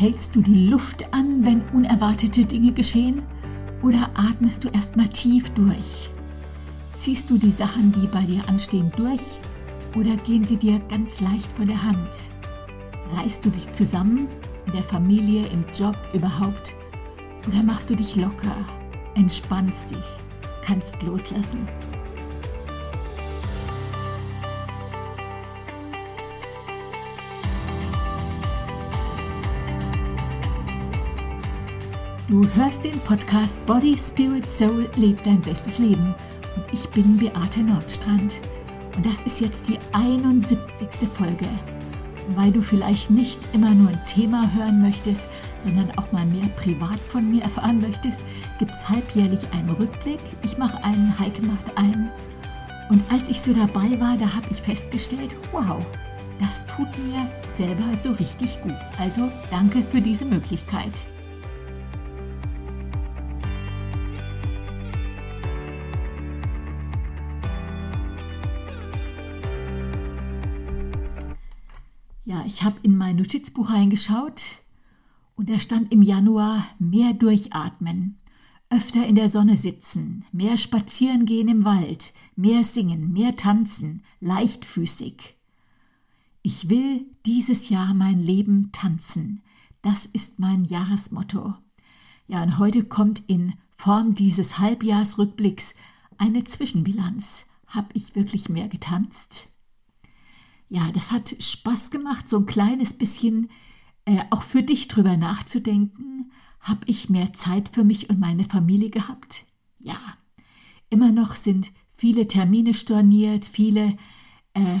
Hältst du die Luft an, wenn unerwartete Dinge geschehen? Oder atmest du erstmal tief durch? Ziehst du die Sachen, die bei dir anstehen, durch? Oder gehen sie dir ganz leicht von der Hand? Reißt du dich zusammen, in der Familie, im Job, überhaupt? Oder machst du dich locker, entspannst dich, kannst loslassen? Du hörst den Podcast Body, Spirit, Soul, Leb dein bestes Leben. Und ich bin Beate Nordstrand. Und das ist jetzt die 71. Folge. Weil du vielleicht nicht immer nur ein Thema hören möchtest, sondern auch mal mehr privat von mir erfahren möchtest, gibt es halbjährlich einen Rückblick. Ich mache einen, Heike macht einen. Und als ich so dabei war, da habe ich festgestellt, wow, das tut mir selber so richtig gut. Also danke für diese Möglichkeit. Ich habe in mein Notizbuch reingeschaut und da stand im Januar mehr durchatmen, öfter in der Sonne sitzen, mehr spazieren gehen im Wald, mehr singen, mehr tanzen, leichtfüßig. Ich will dieses Jahr mein Leben tanzen. Das ist mein Jahresmotto. Ja, und heute kommt in Form dieses Halbjahresrückblicks eine Zwischenbilanz. Hab ich wirklich mehr getanzt? Ja, das hat Spaß gemacht, so ein kleines bisschen äh, auch für dich drüber nachzudenken. Habe ich mehr Zeit für mich und meine Familie gehabt? Ja, immer noch sind viele Termine storniert, viele äh,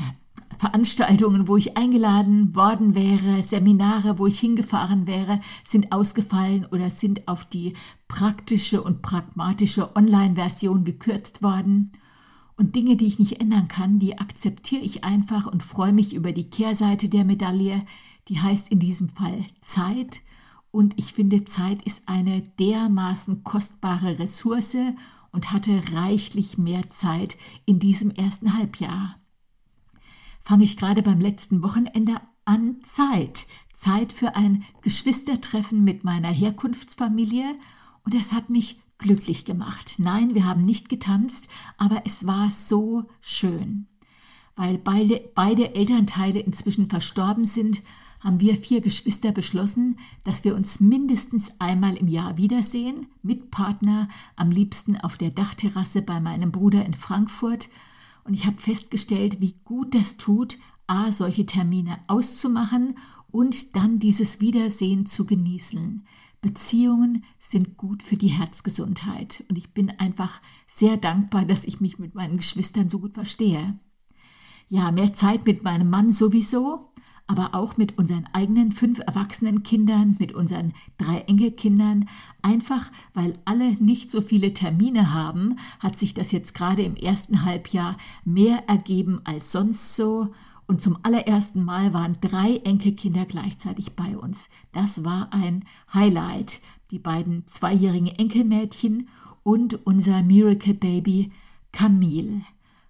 Veranstaltungen, wo ich eingeladen worden wäre, Seminare, wo ich hingefahren wäre, sind ausgefallen oder sind auf die praktische und pragmatische Online-Version gekürzt worden. Und Dinge, die ich nicht ändern kann, die akzeptiere ich einfach und freue mich über die Kehrseite der Medaille, die heißt in diesem Fall Zeit. Und ich finde, Zeit ist eine dermaßen kostbare Ressource und hatte reichlich mehr Zeit in diesem ersten Halbjahr. Fange ich gerade beim letzten Wochenende an Zeit. Zeit für ein Geschwistertreffen mit meiner Herkunftsfamilie. Und es hat mich glücklich gemacht. Nein, wir haben nicht getanzt, aber es war so schön. Weil beide, beide Elternteile inzwischen verstorben sind, haben wir vier Geschwister beschlossen, dass wir uns mindestens einmal im Jahr wiedersehen, mit Partner, am liebsten auf der Dachterrasse bei meinem Bruder in Frankfurt. Und ich habe festgestellt, wie gut das tut, a, solche Termine auszumachen und dann dieses Wiedersehen zu genießen. Beziehungen sind gut für die Herzgesundheit und ich bin einfach sehr dankbar, dass ich mich mit meinen Geschwistern so gut verstehe. Ja, mehr Zeit mit meinem Mann sowieso, aber auch mit unseren eigenen fünf erwachsenen Kindern, mit unseren drei Enkelkindern. Einfach weil alle nicht so viele Termine haben, hat sich das jetzt gerade im ersten Halbjahr mehr ergeben als sonst so und zum allerersten Mal waren drei Enkelkinder gleichzeitig bei uns. Das war ein Highlight. Die beiden zweijährigen Enkelmädchen und unser Miracle Baby Camille.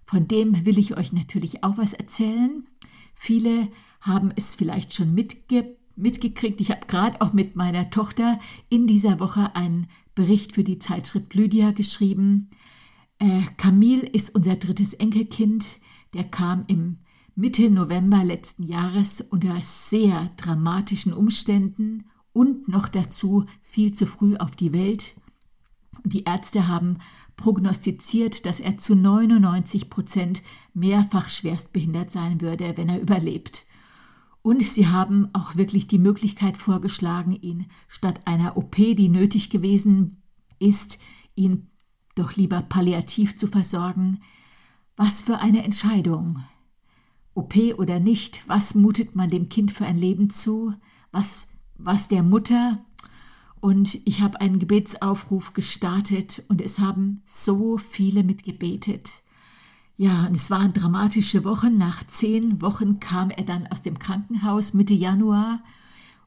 Von dem will ich euch natürlich auch was erzählen. Viele haben es vielleicht schon mitge mitgekriegt. Ich habe gerade auch mit meiner Tochter in dieser Woche einen Bericht für die Zeitschrift Lydia geschrieben. Äh, Camille ist unser drittes Enkelkind. Der kam im Mitte November letzten Jahres unter sehr dramatischen Umständen und noch dazu viel zu früh auf die Welt. Die Ärzte haben prognostiziert, dass er zu 99 Prozent mehrfach schwerstbehindert sein würde, wenn er überlebt. Und sie haben auch wirklich die Möglichkeit vorgeschlagen, ihn statt einer OP, die nötig gewesen ist, ihn doch lieber palliativ zu versorgen. Was für eine Entscheidung. OP oder nicht, was mutet man dem Kind für ein Leben zu, was, was der Mutter. Und ich habe einen Gebetsaufruf gestartet und es haben so viele mitgebetet. Ja, und es waren dramatische Wochen. Nach zehn Wochen kam er dann aus dem Krankenhaus Mitte Januar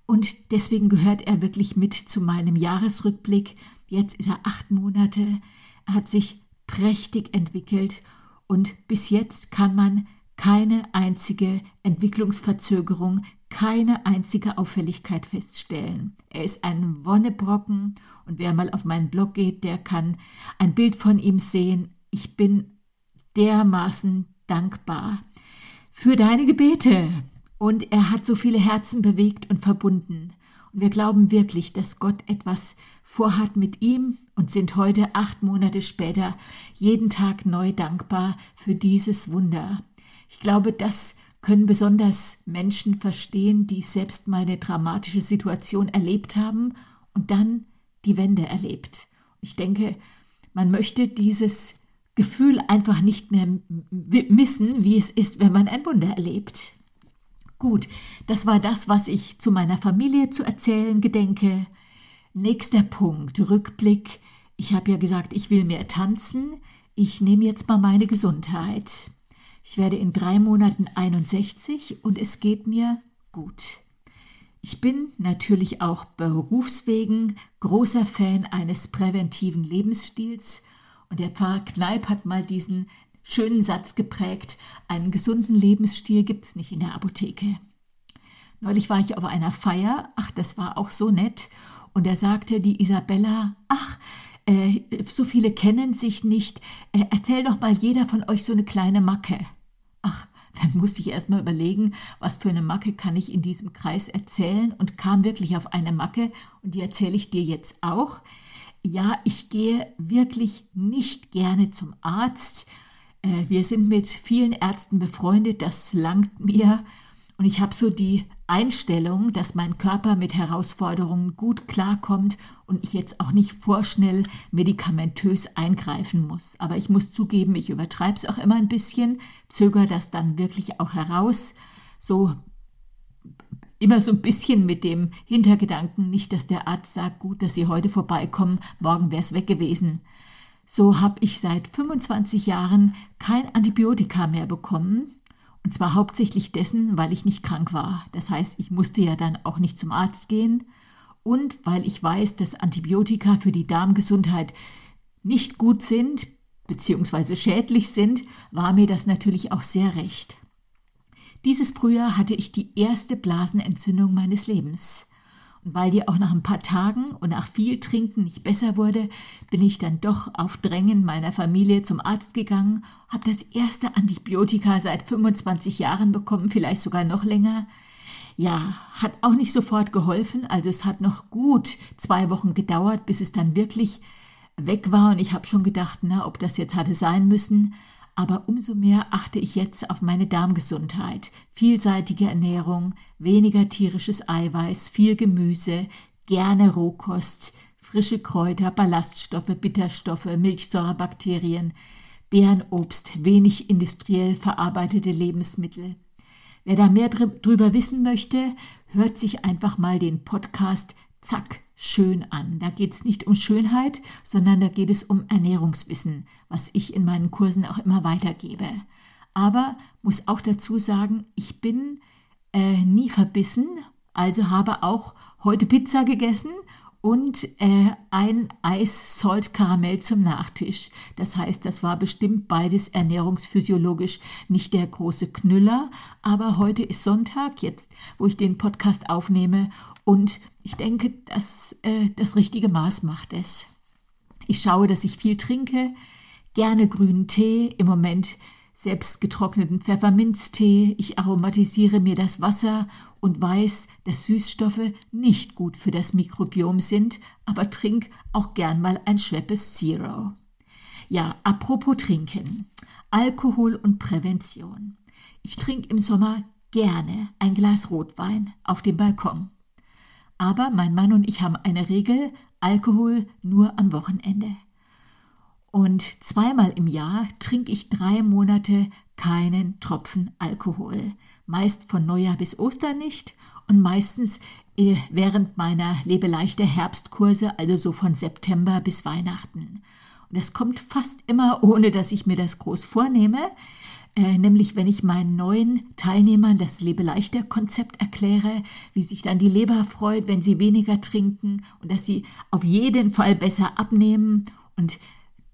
und deswegen gehört er wirklich mit zu meinem Jahresrückblick. Jetzt ist er acht Monate. Er hat sich prächtig entwickelt und bis jetzt kann man keine einzige Entwicklungsverzögerung keine einzige Auffälligkeit feststellen. Er ist ein Wonnebrocken und wer mal auf meinen Blog geht, der kann ein Bild von ihm sehen. Ich bin dermaßen dankbar für deine Gebete. Und er hat so viele Herzen bewegt und verbunden. Und wir glauben wirklich, dass Gott etwas vorhat mit ihm und sind heute acht Monate später jeden Tag neu dankbar für dieses Wunder. Ich glaube, das können besonders Menschen verstehen, die selbst mal eine dramatische Situation erlebt haben und dann die Wende erlebt. Ich denke, man möchte dieses Gefühl einfach nicht mehr missen, wie es ist, wenn man ein Wunder erlebt. Gut, das war das, was ich zu meiner Familie zu erzählen gedenke. Nächster Punkt, Rückblick. Ich habe ja gesagt, ich will mehr tanzen. Ich nehme jetzt mal meine Gesundheit. Ich werde in drei Monaten 61 und es geht mir gut. Ich bin natürlich auch berufswegen großer Fan eines präventiven Lebensstils und der Pfarrer Kneip hat mal diesen schönen Satz geprägt, einen gesunden Lebensstil gibt es nicht in der Apotheke. Neulich war ich auf einer Feier, ach, das war auch so nett, und da sagte die Isabella, ach, äh, so viele kennen sich nicht, äh, erzähl doch mal jeder von euch so eine kleine Macke. Ach, dann musste ich erst mal überlegen, was für eine Macke kann ich in diesem Kreis erzählen und kam wirklich auf eine Macke und die erzähle ich dir jetzt auch. Ja, ich gehe wirklich nicht gerne zum Arzt. Äh, wir sind mit vielen Ärzten befreundet, das langt mir. Und ich habe so die Einstellung, dass mein Körper mit Herausforderungen gut klarkommt und ich jetzt auch nicht vorschnell medikamentös eingreifen muss. Aber ich muss zugeben, ich übertreibe es auch immer ein bisschen, zögere das dann wirklich auch heraus. So immer so ein bisschen mit dem Hintergedanken, nicht, dass der Arzt sagt, gut, dass Sie heute vorbeikommen, morgen wäre es weg gewesen. So habe ich seit 25 Jahren kein Antibiotika mehr bekommen und zwar hauptsächlich dessen, weil ich nicht krank war. Das heißt, ich musste ja dann auch nicht zum Arzt gehen. Und weil ich weiß, dass Antibiotika für die Darmgesundheit nicht gut sind, beziehungsweise schädlich sind, war mir das natürlich auch sehr recht. Dieses Frühjahr hatte ich die erste Blasenentzündung meines Lebens. Und weil die auch nach ein paar Tagen und nach viel Trinken nicht besser wurde, bin ich dann doch auf Drängen meiner Familie zum Arzt gegangen, habe das erste Antibiotika seit 25 Jahren bekommen, vielleicht sogar noch länger. Ja, hat auch nicht sofort geholfen, also es hat noch gut zwei Wochen gedauert, bis es dann wirklich weg war und ich habe schon gedacht, na, ob das jetzt hatte sein müssen aber umso mehr achte ich jetzt auf meine Darmgesundheit. Vielseitige Ernährung, weniger tierisches Eiweiß, viel Gemüse, gerne Rohkost, frische Kräuter, Ballaststoffe, Bitterstoffe, Milchsäurebakterien, Beerenobst, wenig industriell verarbeitete Lebensmittel. Wer da mehr drüber wissen möchte, hört sich einfach mal den Podcast Zack schön an. Da geht es nicht um Schönheit, sondern da geht es um Ernährungswissen, was ich in meinen Kursen auch immer weitergebe. Aber muss auch dazu sagen, ich bin äh, nie verbissen, also habe auch heute Pizza gegessen und äh, ein Eis Salt Karamell zum Nachtisch. Das heißt, das war bestimmt beides ernährungsphysiologisch nicht der große Knüller, aber heute ist Sonntag, jetzt wo ich den Podcast aufnehme und ich denke, dass äh, das richtige Maß macht es. Ich schaue, dass ich viel trinke, gerne grünen Tee, im Moment selbst getrockneten Pfefferminztee. Ich aromatisiere mir das Wasser und weiß, dass Süßstoffe nicht gut für das Mikrobiom sind, aber trink auch gern mal ein Schweppes Zero. Ja, apropos Trinken. Alkohol und Prävention. Ich trinke im Sommer gerne ein Glas Rotwein auf dem Balkon. Aber mein Mann und ich haben eine Regel, Alkohol nur am Wochenende. Und zweimal im Jahr trinke ich drei Monate keinen Tropfen Alkohol. Meist von Neujahr bis Ostern nicht und meistens äh, während meiner lebeleichter Herbstkurse, also so von September bis Weihnachten. Und das kommt fast immer, ohne dass ich mir das groß vornehme äh, nämlich wenn ich meinen neuen Teilnehmern das Lebeleichter-Konzept erkläre, wie sich dann die Leber freut, wenn sie weniger trinken und dass sie auf jeden Fall besser abnehmen. Und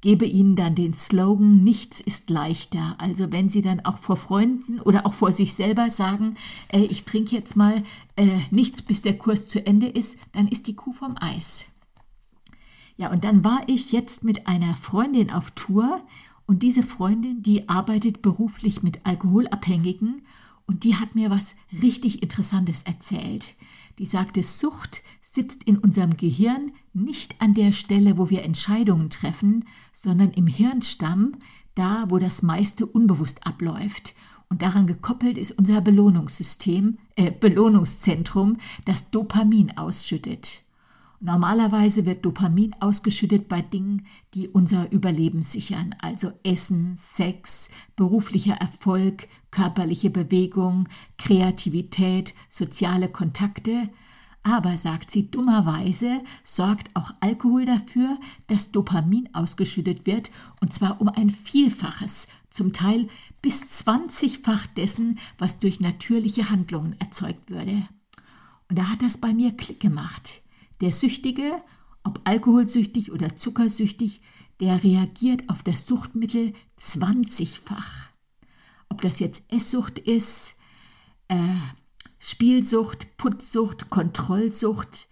gebe ihnen dann den Slogan, nichts ist leichter. Also wenn sie dann auch vor Freunden oder auch vor sich selber sagen, äh, ich trinke jetzt mal äh, nichts, bis der Kurs zu Ende ist, dann ist die Kuh vom Eis. Ja, und dann war ich jetzt mit einer Freundin auf Tour und diese Freundin, die arbeitet beruflich mit Alkoholabhängigen und die hat mir was richtig Interessantes erzählt. Die sagte, Sucht sitzt in unserem Gehirn nicht an der Stelle, wo wir Entscheidungen treffen, sondern im Hirnstamm, da wo das meiste unbewusst abläuft. Und daran gekoppelt ist unser Belohnungssystem, äh, Belohnungszentrum, das Dopamin ausschüttet. Normalerweise wird Dopamin ausgeschüttet bei Dingen, die unser Überleben sichern, also Essen, Sex, beruflicher Erfolg, körperliche Bewegung, Kreativität, soziale Kontakte. Aber, sagt sie dummerweise, sorgt auch Alkohol dafür, dass Dopamin ausgeschüttet wird, und zwar um ein Vielfaches, zum Teil bis 20-fach dessen, was durch natürliche Handlungen erzeugt würde. Und da hat das bei mir Klick gemacht. Der Süchtige, ob alkoholsüchtig oder zuckersüchtig, der reagiert auf das Suchtmittel 20-fach. Ob das jetzt Esssucht ist, äh, Spielsucht, Putzsucht, Kontrollsucht,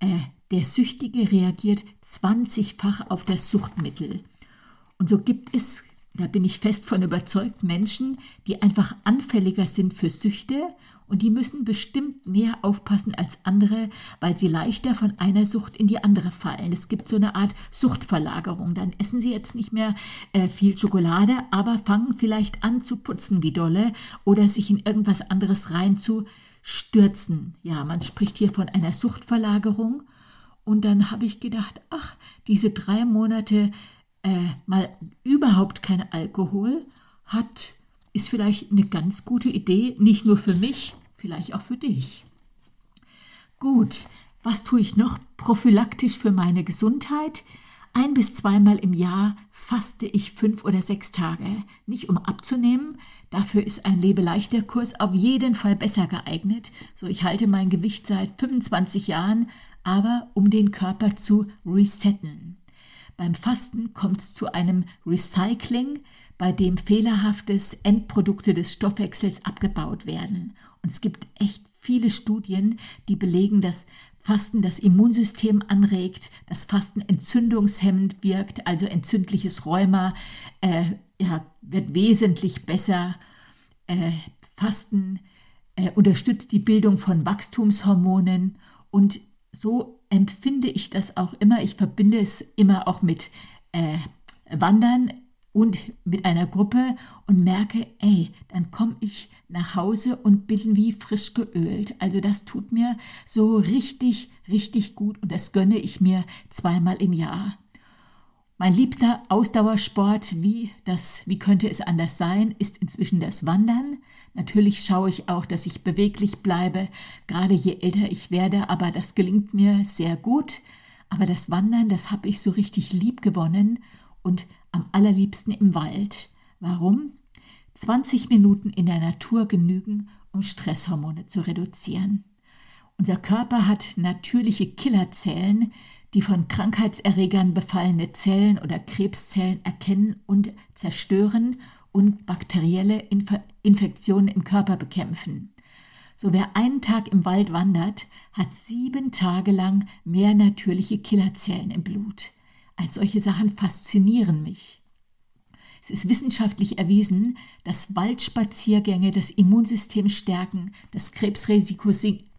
äh, der Süchtige reagiert 20-fach auf das Suchtmittel. Und so gibt es, da bin ich fest von überzeugt, Menschen, die einfach anfälliger sind für Süchte und die müssen bestimmt mehr aufpassen als andere, weil sie leichter von einer Sucht in die andere fallen. Es gibt so eine Art Suchtverlagerung. Dann essen sie jetzt nicht mehr äh, viel Schokolade, aber fangen vielleicht an zu putzen wie dolle oder sich in irgendwas anderes reinzustürzen. Ja, man spricht hier von einer Suchtverlagerung. Und dann habe ich gedacht, ach, diese drei Monate äh, mal überhaupt kein Alkohol hat ist vielleicht eine ganz gute Idee, nicht nur für mich, vielleicht auch für dich. Gut, was tue ich noch prophylaktisch für meine Gesundheit? Ein bis zweimal im Jahr faste ich fünf oder sechs Tage. Nicht um abzunehmen, dafür ist ein Lebeleichter Kurs auf jeden Fall besser geeignet. So, ich halte mein Gewicht seit 25 Jahren, aber um den Körper zu resetten. Beim Fasten kommt es zu einem Recycling, bei dem fehlerhaftes Endprodukte des Stoffwechsels abgebaut werden. Und es gibt echt viele Studien, die belegen, dass Fasten das Immunsystem anregt, dass Fasten entzündungshemmend wirkt, also entzündliches Rheuma äh, ja, wird wesentlich besser. Äh, Fasten äh, unterstützt die Bildung von Wachstumshormonen und so empfinde ich das auch immer. Ich verbinde es immer auch mit äh, Wandern und mit einer Gruppe und merke, ey, dann komme ich nach Hause und bin wie frisch geölt. Also das tut mir so richtig, richtig gut und das gönne ich mir zweimal im Jahr. Mein liebster Ausdauersport, wie, das, wie könnte es anders sein, ist inzwischen das Wandern. Natürlich schaue ich auch, dass ich beweglich bleibe, gerade je älter ich werde, aber das gelingt mir sehr gut. Aber das Wandern, das habe ich so richtig lieb gewonnen und am allerliebsten im Wald. Warum? 20 Minuten in der Natur genügen, um Stresshormone zu reduzieren. Unser Körper hat natürliche Killerzellen, die von Krankheitserregern befallene Zellen oder Krebszellen erkennen und zerstören und bakterielle Inf Infektionen im Körper bekämpfen. So wer einen Tag im Wald wandert, hat sieben Tage lang mehr natürliche Killerzellen im Blut. All solche Sachen faszinieren mich. Es ist wissenschaftlich erwiesen, dass Waldspaziergänge das Immunsystem stärken, das Krebsrisiko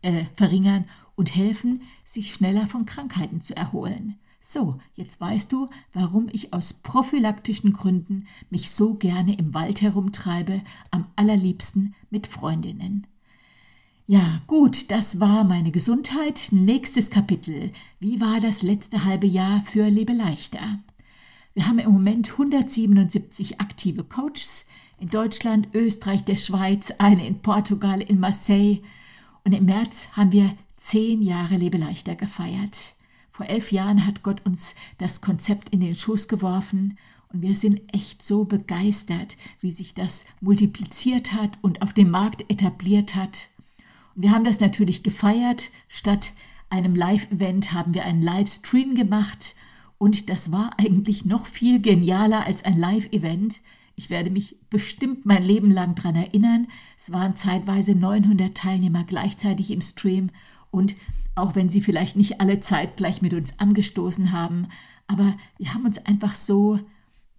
äh, verringern und helfen, sich schneller von Krankheiten zu erholen. So, jetzt weißt du, warum ich aus prophylaktischen Gründen mich so gerne im Wald herumtreibe, am allerliebsten mit Freundinnen. Ja, gut, das war meine Gesundheit. Nächstes Kapitel. Wie war das letzte halbe Jahr für Lebe leichter? Wir haben im Moment 177 aktive Coaches in Deutschland, Österreich, der Schweiz, eine in Portugal, in Marseille. Und im März haben wir zehn Jahre Lebe leichter gefeiert. Vor elf Jahren hat Gott uns das Konzept in den Schoß geworfen und wir sind echt so begeistert, wie sich das multipliziert hat und auf dem Markt etabliert hat. Wir haben das natürlich gefeiert. Statt einem Live-Event haben wir einen Livestream gemacht Und das war eigentlich noch viel genialer als ein Live-Event. Ich werde mich bestimmt mein Leben lang daran erinnern. Es waren zeitweise 900 Teilnehmer gleichzeitig im Stream und auch wenn sie vielleicht nicht alle zeitgleich mit uns angestoßen haben, aber wir haben uns einfach so,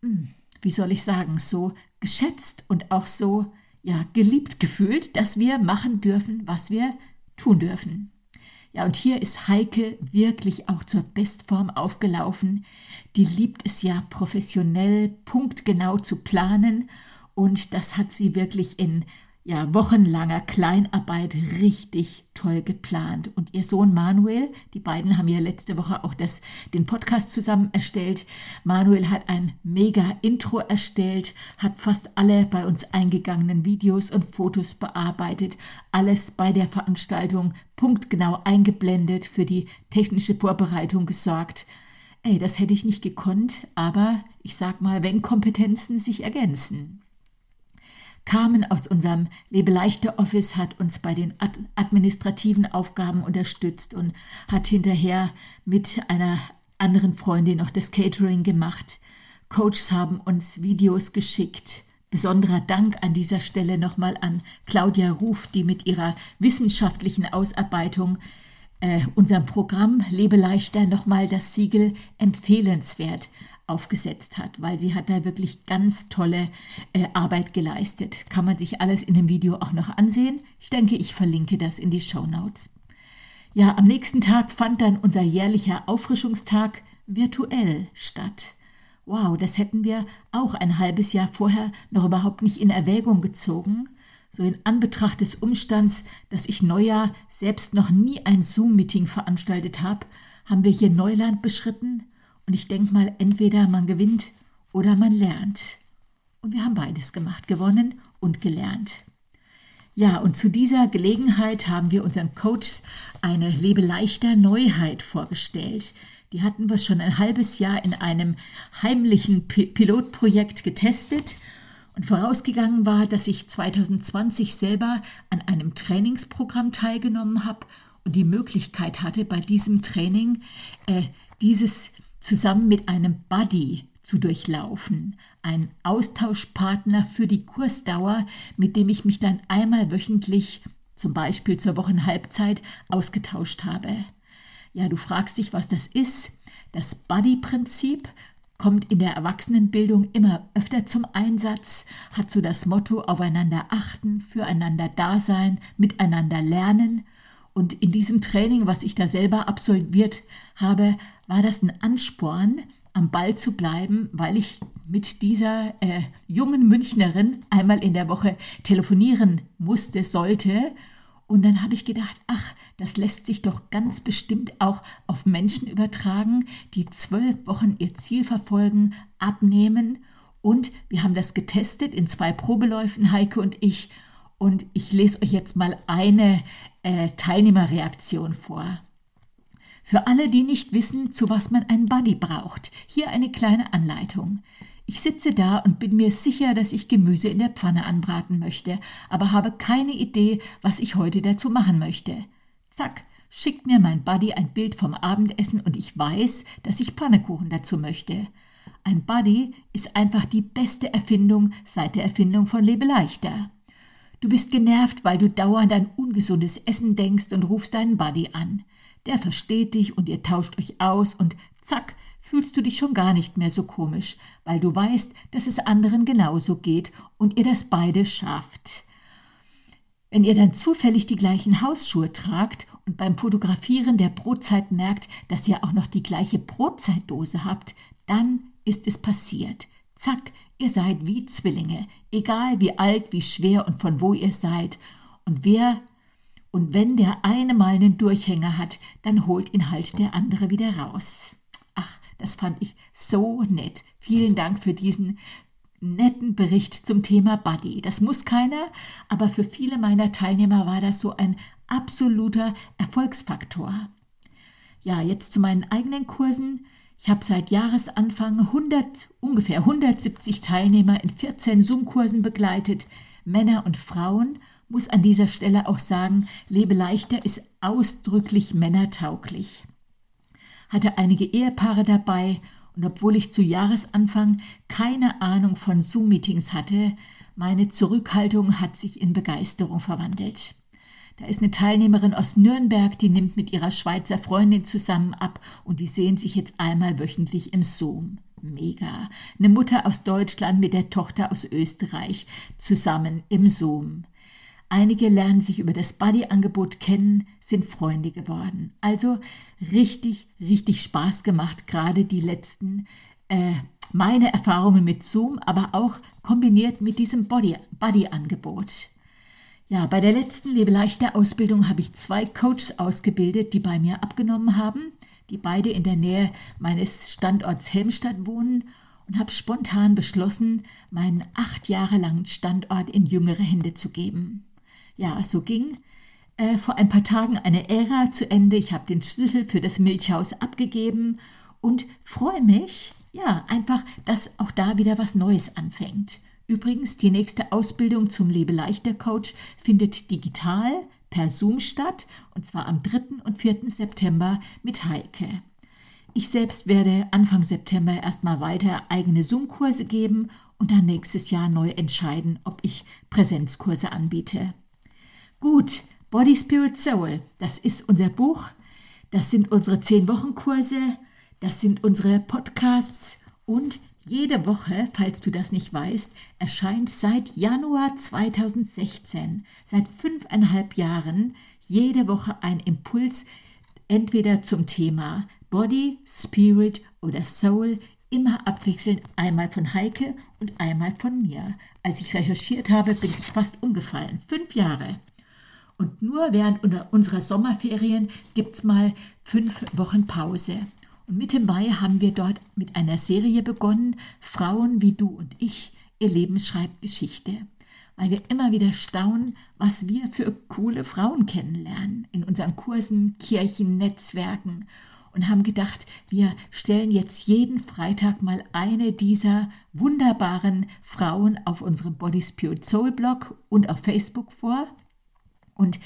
hm, wie soll ich sagen, so geschätzt und auch so ja geliebt gefühlt, dass wir machen dürfen, was wir tun dürfen. Ja, und hier ist Heike wirklich auch zur Bestform aufgelaufen. Die liebt es ja professionell, punktgenau zu planen und das hat sie wirklich in ja, wochenlanger Kleinarbeit richtig toll geplant. Und ihr Sohn Manuel, die beiden haben ja letzte Woche auch das, den Podcast zusammen erstellt. Manuel hat ein mega Intro erstellt, hat fast alle bei uns eingegangenen Videos und Fotos bearbeitet, alles bei der Veranstaltung punktgenau eingeblendet, für die technische Vorbereitung gesorgt. Ey, das hätte ich nicht gekonnt, aber ich sag mal, wenn Kompetenzen sich ergänzen. Carmen aus unserem Lebeleichter Office hat uns bei den administrativen Aufgaben unterstützt und hat hinterher mit einer anderen Freundin noch das Catering gemacht. Coaches haben uns Videos geschickt. Besonderer Dank an dieser Stelle nochmal an Claudia Ruf, die mit ihrer wissenschaftlichen Ausarbeitung äh, unserem Programm Lebe leichter nochmal das Siegel empfehlenswert aufgesetzt hat, weil sie hat da wirklich ganz tolle äh, Arbeit geleistet. Kann man sich alles in dem Video auch noch ansehen. Ich denke, ich verlinke das in die Show Notes. Ja, am nächsten Tag fand dann unser jährlicher Auffrischungstag virtuell statt. Wow, das hätten wir auch ein halbes Jahr vorher noch überhaupt nicht in Erwägung gezogen. So in Anbetracht des Umstands, dass ich Neujahr selbst noch nie ein Zoom-Meeting veranstaltet habe, haben wir hier Neuland beschritten und ich denke mal, entweder man gewinnt oder man lernt. Und wir haben beides gemacht, gewonnen und gelernt. Ja, und zu dieser Gelegenheit haben wir unseren Coaches eine Lebeleichter Neuheit vorgestellt. Die hatten wir schon ein halbes Jahr in einem heimlichen Pilotprojekt getestet. Und vorausgegangen war, dass ich 2020 selber an einem Trainingsprogramm teilgenommen habe und die Möglichkeit hatte, bei diesem Training äh, dieses zusammen mit einem Buddy zu durchlaufen, ein Austauschpartner für die Kursdauer, mit dem ich mich dann einmal wöchentlich, zum Beispiel zur Wochenhalbzeit, ausgetauscht habe. Ja, du fragst dich, was das ist. Das Buddy-Prinzip kommt in der Erwachsenenbildung immer öfter zum Einsatz, hat so das Motto aufeinander achten, füreinander da sein, miteinander lernen. Und in diesem Training, was ich da selber absolviert habe, war das ein Ansporn, am Ball zu bleiben, weil ich mit dieser äh, jungen Münchnerin einmal in der Woche telefonieren musste, sollte. Und dann habe ich gedacht, ach, das lässt sich doch ganz bestimmt auch auf Menschen übertragen, die zwölf Wochen ihr Ziel verfolgen, abnehmen. Und wir haben das getestet in zwei Probeläufen, Heike und ich. Und ich lese euch jetzt mal eine äh, Teilnehmerreaktion vor. Für alle, die nicht wissen, zu was man einen Buddy braucht, hier eine kleine Anleitung. Ich sitze da und bin mir sicher, dass ich Gemüse in der Pfanne anbraten möchte, aber habe keine Idee, was ich heute dazu machen möchte. Zack, schickt mir mein Buddy ein Bild vom Abendessen und ich weiß, dass ich Pannekuchen dazu möchte. Ein Buddy ist einfach die beste Erfindung seit der Erfindung von Lebeleichter. Du bist genervt, weil du dauernd an ungesundes Essen denkst und rufst deinen Buddy an der versteht dich und ihr tauscht euch aus und zack, fühlst du dich schon gar nicht mehr so komisch, weil du weißt, dass es anderen genauso geht und ihr das beide schafft. Wenn ihr dann zufällig die gleichen Hausschuhe tragt und beim Fotografieren der Brotzeit merkt, dass ihr auch noch die gleiche Brotzeitdose habt, dann ist es passiert. Zack, ihr seid wie Zwillinge, egal wie alt, wie schwer und von wo ihr seid. Und wer und wenn der eine mal einen Durchhänger hat, dann holt ihn halt der andere wieder raus. Ach, das fand ich so nett. Vielen Dank für diesen netten Bericht zum Thema Buddy. Das muss keiner, aber für viele meiner Teilnehmer war das so ein absoluter Erfolgsfaktor. Ja, jetzt zu meinen eigenen Kursen. Ich habe seit Jahresanfang 100, ungefähr 170 Teilnehmer in 14 Zoom-Kursen begleitet, Männer und Frauen muss an dieser Stelle auch sagen, Lebe leichter ist ausdrücklich männertauglich. hatte einige Ehepaare dabei und obwohl ich zu Jahresanfang keine Ahnung von Zoom-Meetings hatte, meine Zurückhaltung hat sich in Begeisterung verwandelt. Da ist eine Teilnehmerin aus Nürnberg, die nimmt mit ihrer Schweizer Freundin zusammen ab und die sehen sich jetzt einmal wöchentlich im Zoom. Mega. Eine Mutter aus Deutschland mit der Tochter aus Österreich zusammen im Zoom. Einige lernen sich über das Buddy-Angebot kennen, sind Freunde geworden. Also richtig, richtig Spaß gemacht, gerade die letzten, äh, meine Erfahrungen mit Zoom, aber auch kombiniert mit diesem Buddy-Angebot. Ja, bei der letzten Lebeleichter Ausbildung habe ich zwei Coaches ausgebildet, die bei mir abgenommen haben, die beide in der Nähe meines Standorts Helmstadt wohnen und habe spontan beschlossen, meinen acht Jahre langen Standort in jüngere Hände zu geben. Ja, so ging äh, vor ein paar Tagen eine Ära zu Ende. Ich habe den Schlüssel für das Milchhaus abgegeben und freue mich, ja, einfach, dass auch da wieder was Neues anfängt. Übrigens, die nächste Ausbildung zum Lebeleichter-Coach findet digital per Zoom statt, und zwar am 3. und 4. September mit Heike. Ich selbst werde Anfang September erstmal weiter eigene Zoom-Kurse geben und dann nächstes Jahr neu entscheiden, ob ich Präsenzkurse anbiete. Gut, Body Spirit Soul, das ist unser Buch, das sind unsere 10-Wochen-Kurse, das sind unsere Podcasts und jede Woche, falls du das nicht weißt, erscheint seit Januar 2016, seit fünfeinhalb Jahren, jede Woche ein Impuls, entweder zum Thema Body, Spirit oder Soul, immer abwechselnd einmal von Heike und einmal von mir. Als ich recherchiert habe, bin ich fast umgefallen. Fünf Jahre. Und nur während unserer Sommerferien gibt es mal fünf Wochen Pause. Und Mitte Mai haben wir dort mit einer Serie begonnen, Frauen wie du und ich, ihr Leben schreibt Geschichte. Weil wir immer wieder staunen, was wir für coole Frauen kennenlernen in unseren Kursen, Kirchen, Netzwerken und haben gedacht, wir stellen jetzt jeden Freitag mal eine dieser wunderbaren Frauen auf unserem Body Spirit Soul Blog und auf Facebook vor. Und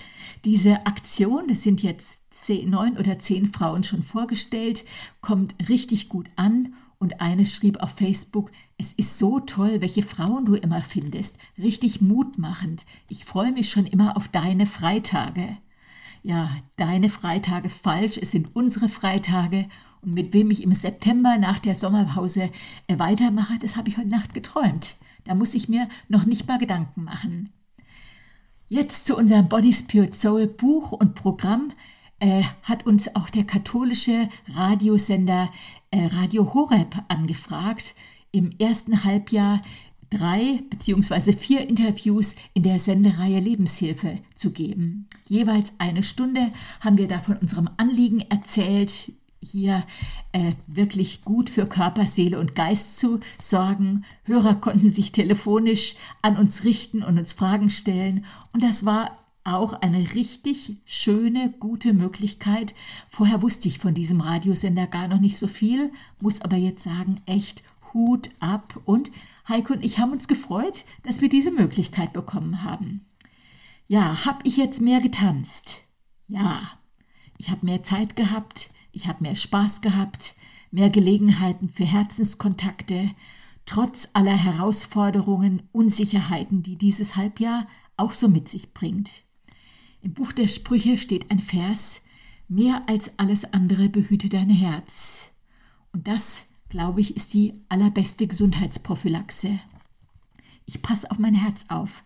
diese Aktion, das sind jetzt zehn, neun oder zehn Frauen schon vorgestellt, kommt richtig gut an. Und eine schrieb auf Facebook, es ist so toll, welche Frauen du immer findest. Richtig mutmachend. Ich freue mich schon immer auf deine Freitage. Ja, deine Freitage falsch, es sind unsere Freitage. Und mit wem ich im September nach der Sommerpause äh, weitermache, das habe ich heute Nacht geträumt. Da muss ich mir noch nicht mal Gedanken machen. Jetzt zu unserem Body Spirit Soul Buch und Programm äh, hat uns auch der katholische Radiosender äh, Radio Horeb angefragt, im ersten Halbjahr drei bzw. vier Interviews in der Sendereihe Lebenshilfe zu geben. Jeweils eine Stunde haben wir da von unserem Anliegen erzählt, hier äh, wirklich gut für Körper, Seele und Geist zu sorgen. Hörer konnten sich telefonisch an uns richten und uns Fragen stellen. Und das war auch eine richtig schöne, gute Möglichkeit. Vorher wusste ich von diesem Radiosender gar noch nicht so viel, muss aber jetzt sagen, echt Hut ab. Und Heiko und ich haben uns gefreut, dass wir diese Möglichkeit bekommen haben. Ja, habe ich jetzt mehr getanzt? Ja, ich habe mehr Zeit gehabt, ich habe mehr Spaß gehabt, mehr Gelegenheiten für Herzenskontakte, trotz aller Herausforderungen, Unsicherheiten, die dieses Halbjahr auch so mit sich bringt. Im Buch der Sprüche steht ein Vers, mehr als alles andere behüte dein Herz. Und das, glaube ich, ist die allerbeste Gesundheitsprophylaxe. Ich passe auf mein Herz auf.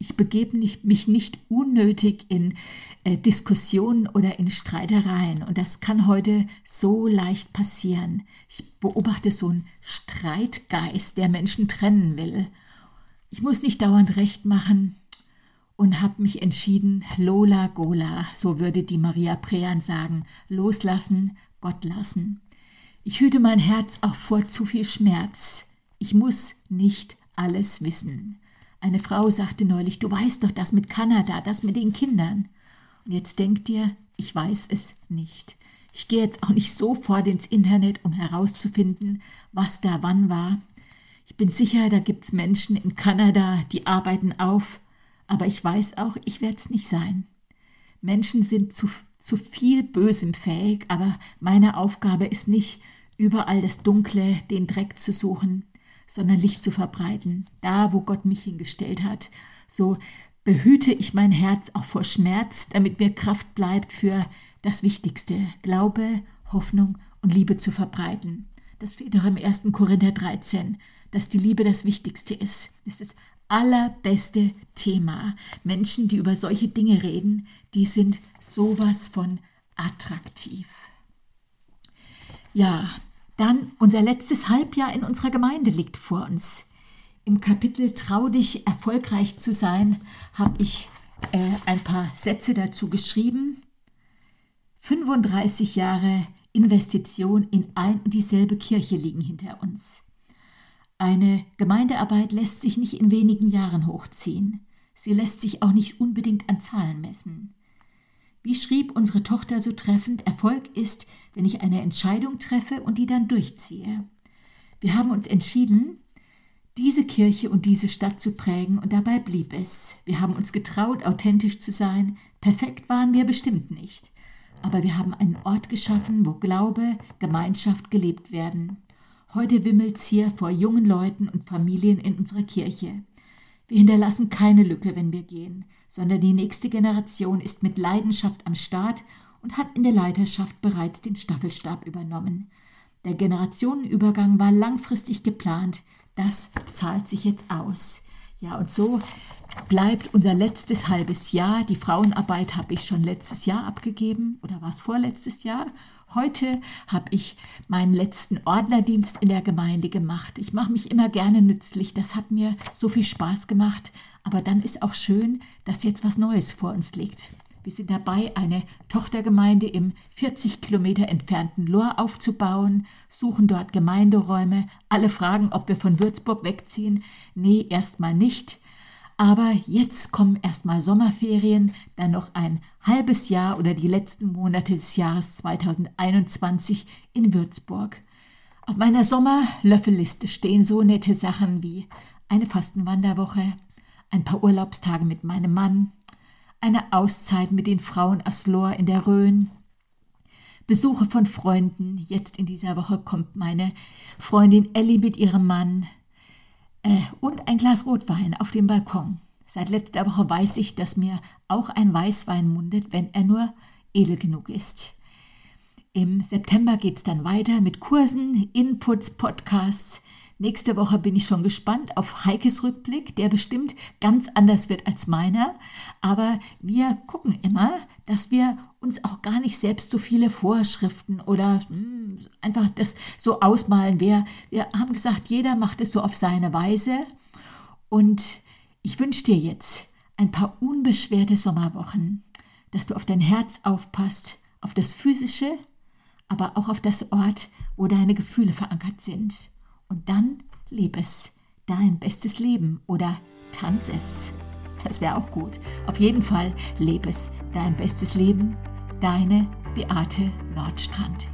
Ich begebe mich nicht unnötig in äh, Diskussionen oder in Streitereien. Und das kann heute so leicht passieren. Ich beobachte so einen Streitgeist, der Menschen trennen will. Ich muss nicht dauernd recht machen und habe mich entschieden, Lola Gola, so würde die Maria Prean sagen, loslassen, Gott lassen. Ich hüte mein Herz auch vor zu viel Schmerz. Ich muss nicht alles wissen. Eine Frau sagte neulich, du weißt doch das mit Kanada, das mit den Kindern. Und jetzt denkt dir, ich weiß es nicht. Ich gehe jetzt auch nicht sofort ins Internet, um herauszufinden, was da wann war. Ich bin sicher, da gibt's Menschen in Kanada, die arbeiten auf, aber ich weiß auch, ich werde es nicht sein. Menschen sind zu zu viel Bösem fähig, aber meine Aufgabe ist nicht, überall das Dunkle, den Dreck zu suchen, sondern Licht zu verbreiten, da wo Gott mich hingestellt hat. So behüte ich mein Herz auch vor Schmerz, damit mir Kraft bleibt für das Wichtigste, Glaube, Hoffnung und Liebe zu verbreiten. Das steht doch im 1. Korinther 13, dass die Liebe das Wichtigste ist. Das ist das allerbeste Thema. Menschen, die über solche Dinge reden, die sind sowas von attraktiv. Ja, dann unser letztes Halbjahr in unserer Gemeinde liegt vor uns. Im Kapitel Trau dich erfolgreich zu sein habe ich äh, ein paar Sätze dazu geschrieben. 35 Jahre Investition in ein und dieselbe Kirche liegen hinter uns. Eine Gemeindearbeit lässt sich nicht in wenigen Jahren hochziehen. Sie lässt sich auch nicht unbedingt an Zahlen messen. Wie schrieb unsere Tochter so treffend, Erfolg ist, wenn ich eine Entscheidung treffe und die dann durchziehe. Wir haben uns entschieden, diese Kirche und diese Stadt zu prägen und dabei blieb es. Wir haben uns getraut, authentisch zu sein. Perfekt waren wir bestimmt nicht. Aber wir haben einen Ort geschaffen, wo Glaube, Gemeinschaft gelebt werden. Heute wimmelt's hier vor jungen Leuten und Familien in unserer Kirche. Wir hinterlassen keine Lücke, wenn wir gehen, sondern die nächste Generation ist mit Leidenschaft am Start und hat in der Leiterschaft bereits den Staffelstab übernommen. Der Generationenübergang war langfristig geplant, das zahlt sich jetzt aus. Ja, und so bleibt unser letztes halbes Jahr. Die Frauenarbeit habe ich schon letztes Jahr abgegeben oder war es vorletztes Jahr? Heute habe ich meinen letzten Ordnerdienst in der Gemeinde gemacht. Ich mache mich immer gerne nützlich. Das hat mir so viel Spaß gemacht. Aber dann ist auch schön, dass jetzt was Neues vor uns liegt. Wir sind dabei, eine Tochtergemeinde im 40 Kilometer entfernten Lohr aufzubauen, suchen dort Gemeinderäume. Alle fragen, ob wir von Würzburg wegziehen. Nee, erstmal nicht. Aber jetzt kommen erstmal Sommerferien, dann noch ein halbes Jahr oder die letzten Monate des Jahres 2021 in Würzburg. Auf meiner Sommerlöffelliste stehen so nette Sachen wie eine Fastenwanderwoche, ein paar Urlaubstage mit meinem Mann, eine Auszeit mit den Frauen aus Lohr in der Rhön, Besuche von Freunden. Jetzt in dieser Woche kommt meine Freundin Ellie mit ihrem Mann, äh, und ein Glas Rotwein auf dem Balkon. Seit letzter Woche weiß ich, dass mir auch ein Weißwein mundet, wenn er nur edel genug ist. Im September geht es dann weiter mit Kursen, Inputs, Podcasts. Nächste Woche bin ich schon gespannt auf Heikes Rückblick, der bestimmt ganz anders wird als meiner. Aber wir gucken immer, dass wir uns auch gar nicht selbst so viele Vorschriften oder mh, hm, einfach das so ausmalen. Wir, wir haben gesagt, jeder macht es so auf seine Weise. Und ich wünsche dir jetzt ein paar unbeschwerte Sommerwochen, dass du auf dein Herz aufpasst, auf das Physische, aber auch auf das Ort, wo deine Gefühle verankert sind. Und dann leb es, dein bestes Leben oder tanz es. Das wäre auch gut. Auf jeden Fall leb es, dein bestes Leben. Deine Beate Nordstrand.